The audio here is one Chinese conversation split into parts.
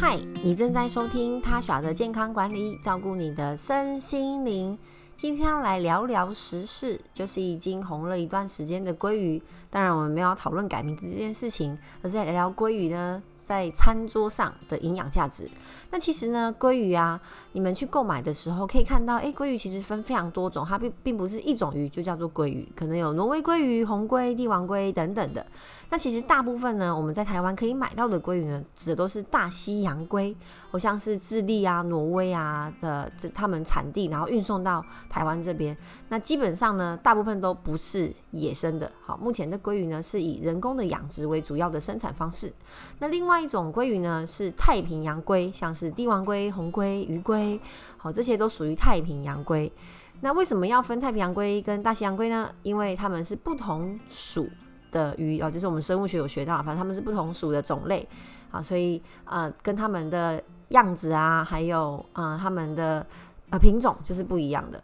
嗨，你正在收听他耍的健康管理，照顾你的身心灵。今天要来聊聊时事，就是已经红了一段时间的鲑鱼。当然，我们没有讨论改名字这件事情，而是在聊聊鲑鱼呢在餐桌上的营养价值。那其实呢，鲑鱼啊，你们去购买的时候可以看到，诶，鲑鱼其实分非常多种，它并并不是一种鱼就叫做鲑鱼，可能有挪威鲑鱼、红鲑、帝王鲑等等的。那其实大部分呢，我们在台湾可以买到的鲑鱼呢，指的都是大西洋鲑，好像是智利啊、挪威啊的这他们产地，然后运送到台湾这边。那基本上呢，大部分都不是野生的。好，目前的鲑鱼呢是以人工的养殖为主要的生产方式。那另外一种鲑鱼呢是太平洋鲑，像是帝王鲑、红鲑、鱼鲑，好，这些都属于太平洋鲑。那为什么要分太平洋鲑跟大西洋鲑呢？因为它们是不同属的鱼哦，就是我们生物学有学到，反正它们是不同属的种类啊，所以呃，跟它们的样子啊，还有呃，它们的呃品种就是不一样的。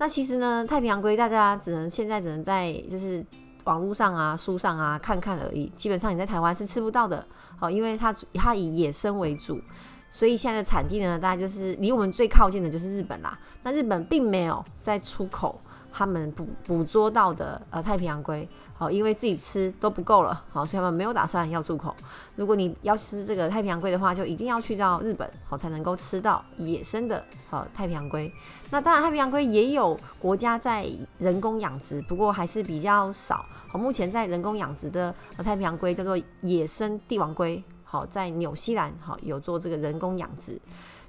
那其实呢，太平洋龟大家只能现在只能在就是网络上啊、书上啊看看而已。基本上你在台湾是吃不到的，哦，因为它它以野生为主，所以现在的产地呢，大概就是离我们最靠近的就是日本啦。那日本并没有在出口。他们捕捕捉到的呃太平洋龟，好，因为自己吃都不够了，好，所以他们没有打算要出口。如果你要吃这个太平洋龟的话，就一定要去到日本，好才能够吃到野生的好太平洋龟。那当然，太平洋龟也有国家在人工养殖，不过还是比较少。好，目前在人工养殖的呃太平洋龟叫做野生帝王龟，好，在纽西兰好有做这个人工养殖。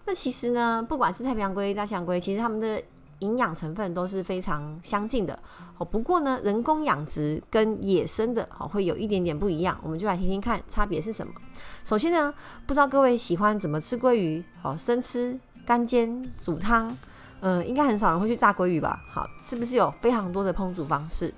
那其实呢，不管是太平洋龟、大西洋龟，其实他们的营养成分都是非常相近的哦。不过呢，人工养殖跟野生的哦会有一点点不一样，我们就来听听看差别是什么。首先呢，不知道各位喜欢怎么吃鲑鱼？哦，生吃、干煎、煮汤，嗯，应该很少人会去炸鲑鱼吧？好，是不是有非常多的烹煮方式？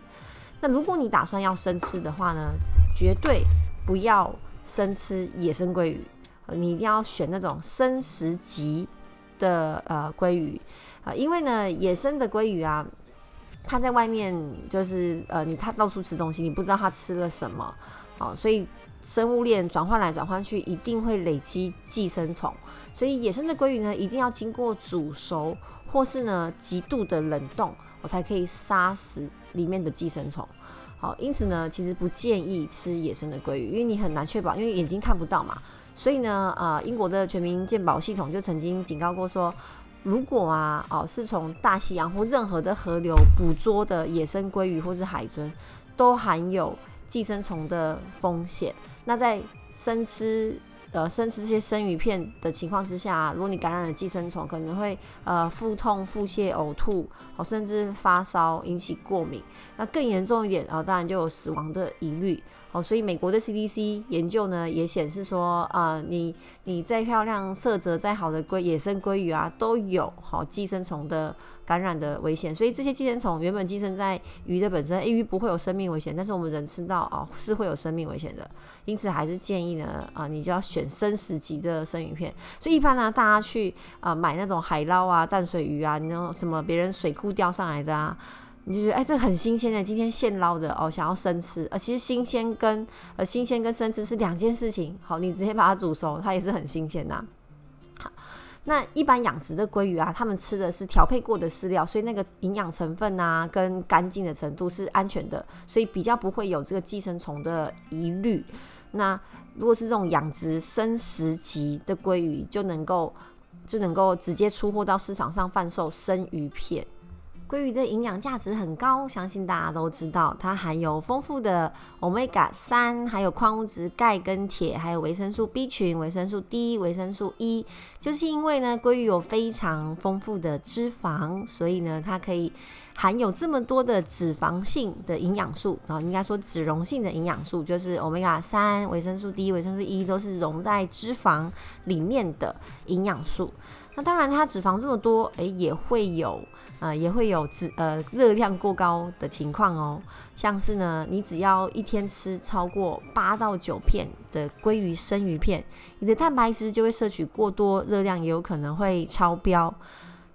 那如果你打算要生吃的话呢，绝对不要生吃野生鲑鱼，你一定要选那种生食级的呃鲑鱼。啊，因为呢，野生的鲑鱼啊，它在外面就是呃，你它到处吃东西，你不知道它吃了什么，哦，所以生物链转换来转换去，一定会累积寄生虫。所以野生的鲑鱼呢，一定要经过煮熟或是呢极度的冷冻，我才可以杀死里面的寄生虫。好，因此呢，其实不建议吃野生的鲑鱼，因为你很难确保，因为眼睛看不到嘛。所以呢，呃，英国的全民健保系统就曾经警告过说。如果啊，哦，是从大西洋或任何的河流捕捉的野生鲑鱼或是海豚，都含有寄生虫的风险。那在生吃呃生吃这些生鱼片的情况之下，如果你感染了寄生虫，可能会呃腹痛、腹泻、呕吐，哦，甚至发烧，引起过敏。那更严重一点，啊当然就有死亡的疑虑。哦，所以美国的 CDC 研究呢也显示说，啊，你你再漂亮、色泽再好的鲑野生鲑鱼啊，都有好寄生虫的感染的危险。所以这些寄生虫原本寄生在鱼的本身，鱼不会有生命危险，但是我们人吃到啊是会有生命危险的。因此还是建议呢，啊，你就要选生食级的生鱼片。所以一般呢，大家去啊买那种海捞啊、淡水鱼啊，你那种什么别人水库钓上来的啊。你就觉得哎，这很新鲜的，今天现捞的哦，想要生吃呃，其实新鲜跟呃新鲜跟生吃是两件事情。好，你直接把它煮熟，它也是很新鲜呐。好，那一般养殖的鲑鱼啊，他们吃的是调配过的饲料，所以那个营养成分啊跟干净的程度是安全的，所以比较不会有这个寄生虫的疑虑。那如果是这种养殖生食级的鲑鱼，就能够就能够直接出货到市场上贩售生鱼片。鲑鱼的营养价值很高，相信大家都知道，它含有丰富的 omega 三，还有矿物质钙跟铁，还有维生素 B 群、维生素 D、维生素 E。就是因为呢，鲑鱼有非常丰富的脂肪，所以呢，它可以含有这么多的脂肪性的营养素，然后应该说脂溶性的营养素，就是 omega 三、维生素 D、维生素 E 都是溶在脂肪里面的营养素。那当然，它脂肪这么多，诶，也会有。呃，也会有脂呃热量过高的情况哦，像是呢，你只要一天吃超过八到九片的鲑鱼生鱼片，你的蛋白质就会摄取过多，热量也有可能会超标。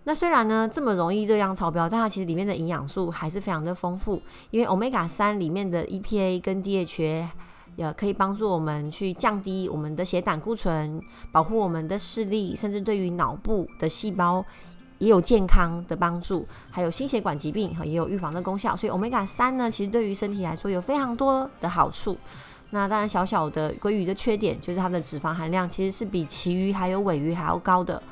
那虽然呢这么容易热量超标，但它其实里面的营养素还是非常的丰富，因为 omega 三里面的 EPA 跟 DHA 也可以帮助我们去降低我们的血胆固醇，保护我们的视力，甚至对于脑部的细胞也有健康的帮助，还有心血管疾病哈也有预防的功效。所以 omega 三呢，其实对于身体来说有非常多的好处。那当然，小小的鲑鱼的缺点就是它的脂肪含量其实是比其余还有尾鱼还要高的。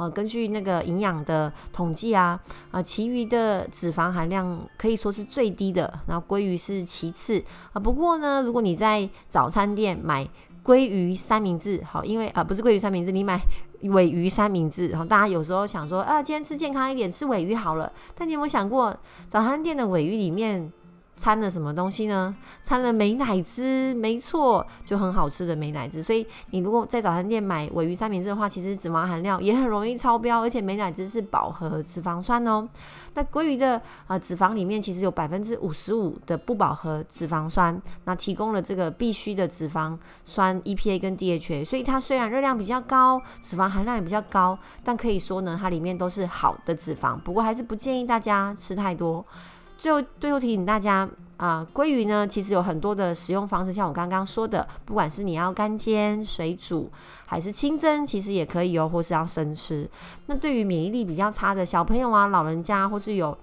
呃，根据那个营养的统计啊，啊，旗鱼的脂肪含量可以说是最低的，然后鲑鱼是其次啊。不过呢，如果你在早餐店买鲑鱼三明治，好，因为啊不是鲑鱼三明治，你买尾鱼三明治，然后大家有时候想说啊，今天吃健康一点，吃尾鱼好了。但你有没有想过，早餐店的尾鱼里面？掺了什么东西呢？掺了美乃滋，没错，就很好吃的美乃滋。所以你如果在早餐店买尾鱼三明治的话，其实脂肪含量也很容易超标，而且美乃滋是饱和脂肪酸哦。那鲑鱼的啊脂肪里面其实有百分之五十五的不饱和脂肪酸，那提供了这个必需的脂肪酸 EPA 跟 DHA。所以它虽然热量比较高，脂肪含量也比较高，但可以说呢，它里面都是好的脂肪。不过还是不建议大家吃太多。最后，最后提醒大家啊，鲑鱼呢，其实有很多的使用方式，像我刚刚说的，不管是你要干煎、水煮，还是清蒸，其实也可以哦，或是要生吃。那对于免疫力比较差的小朋友啊、老人家，或是有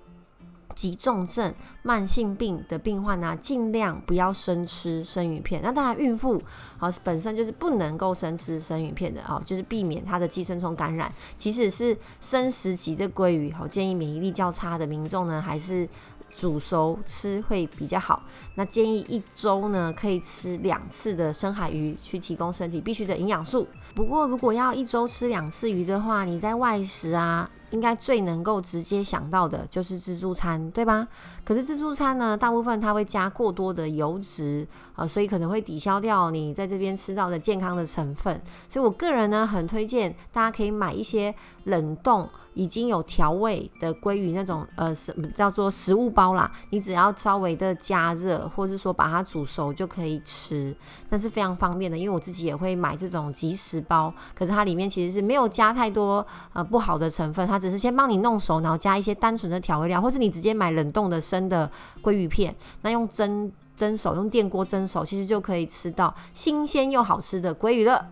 急重症、慢性病的病患呢，尽量不要生吃生鱼片。那当然，孕妇啊本身就是不能够生吃生鱼片的啊，就是避免它的寄生虫感染。即使是生食级的鲑鱼，好建议免疫力较差的民众呢，还是。煮熟吃会比较好。那建议一周呢可以吃两次的深海鱼，去提供身体必须的营养素。不过如果要一周吃两次鱼的话，你在外食啊。应该最能够直接想到的就是自助餐，对吧？可是自助餐呢，大部分它会加过多的油脂啊，所以可能会抵消掉你在这边吃到的健康的成分。所以我个人呢，很推荐大家可以买一些冷冻已经有调味的鲑鱼那种呃什么叫做食物包啦，你只要稍微的加热，或者是说把它煮熟就可以吃，那是非常方便的。因为我自己也会买这种即食包，可是它里面其实是没有加太多呃不好的成分，它。只是先帮你弄熟，然后加一些单纯的调味料，或是你直接买冷冻的生的鲑鱼片，那用蒸蒸熟，用电锅蒸熟，其实就可以吃到新鲜又好吃的鲑鱼了。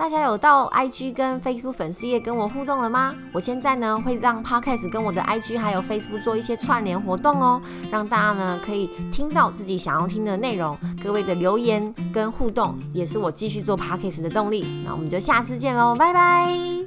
大家有到 IG 跟 Facebook 粉丝页跟我互动了吗？我现在呢会让 Podcast 跟我的 IG 还有 Facebook 做一些串联活动哦，让大家呢可以听到自己想要听的内容。各位的留言跟互动也是我继续做 Podcast 的动力。那我们就下次见喽，拜拜。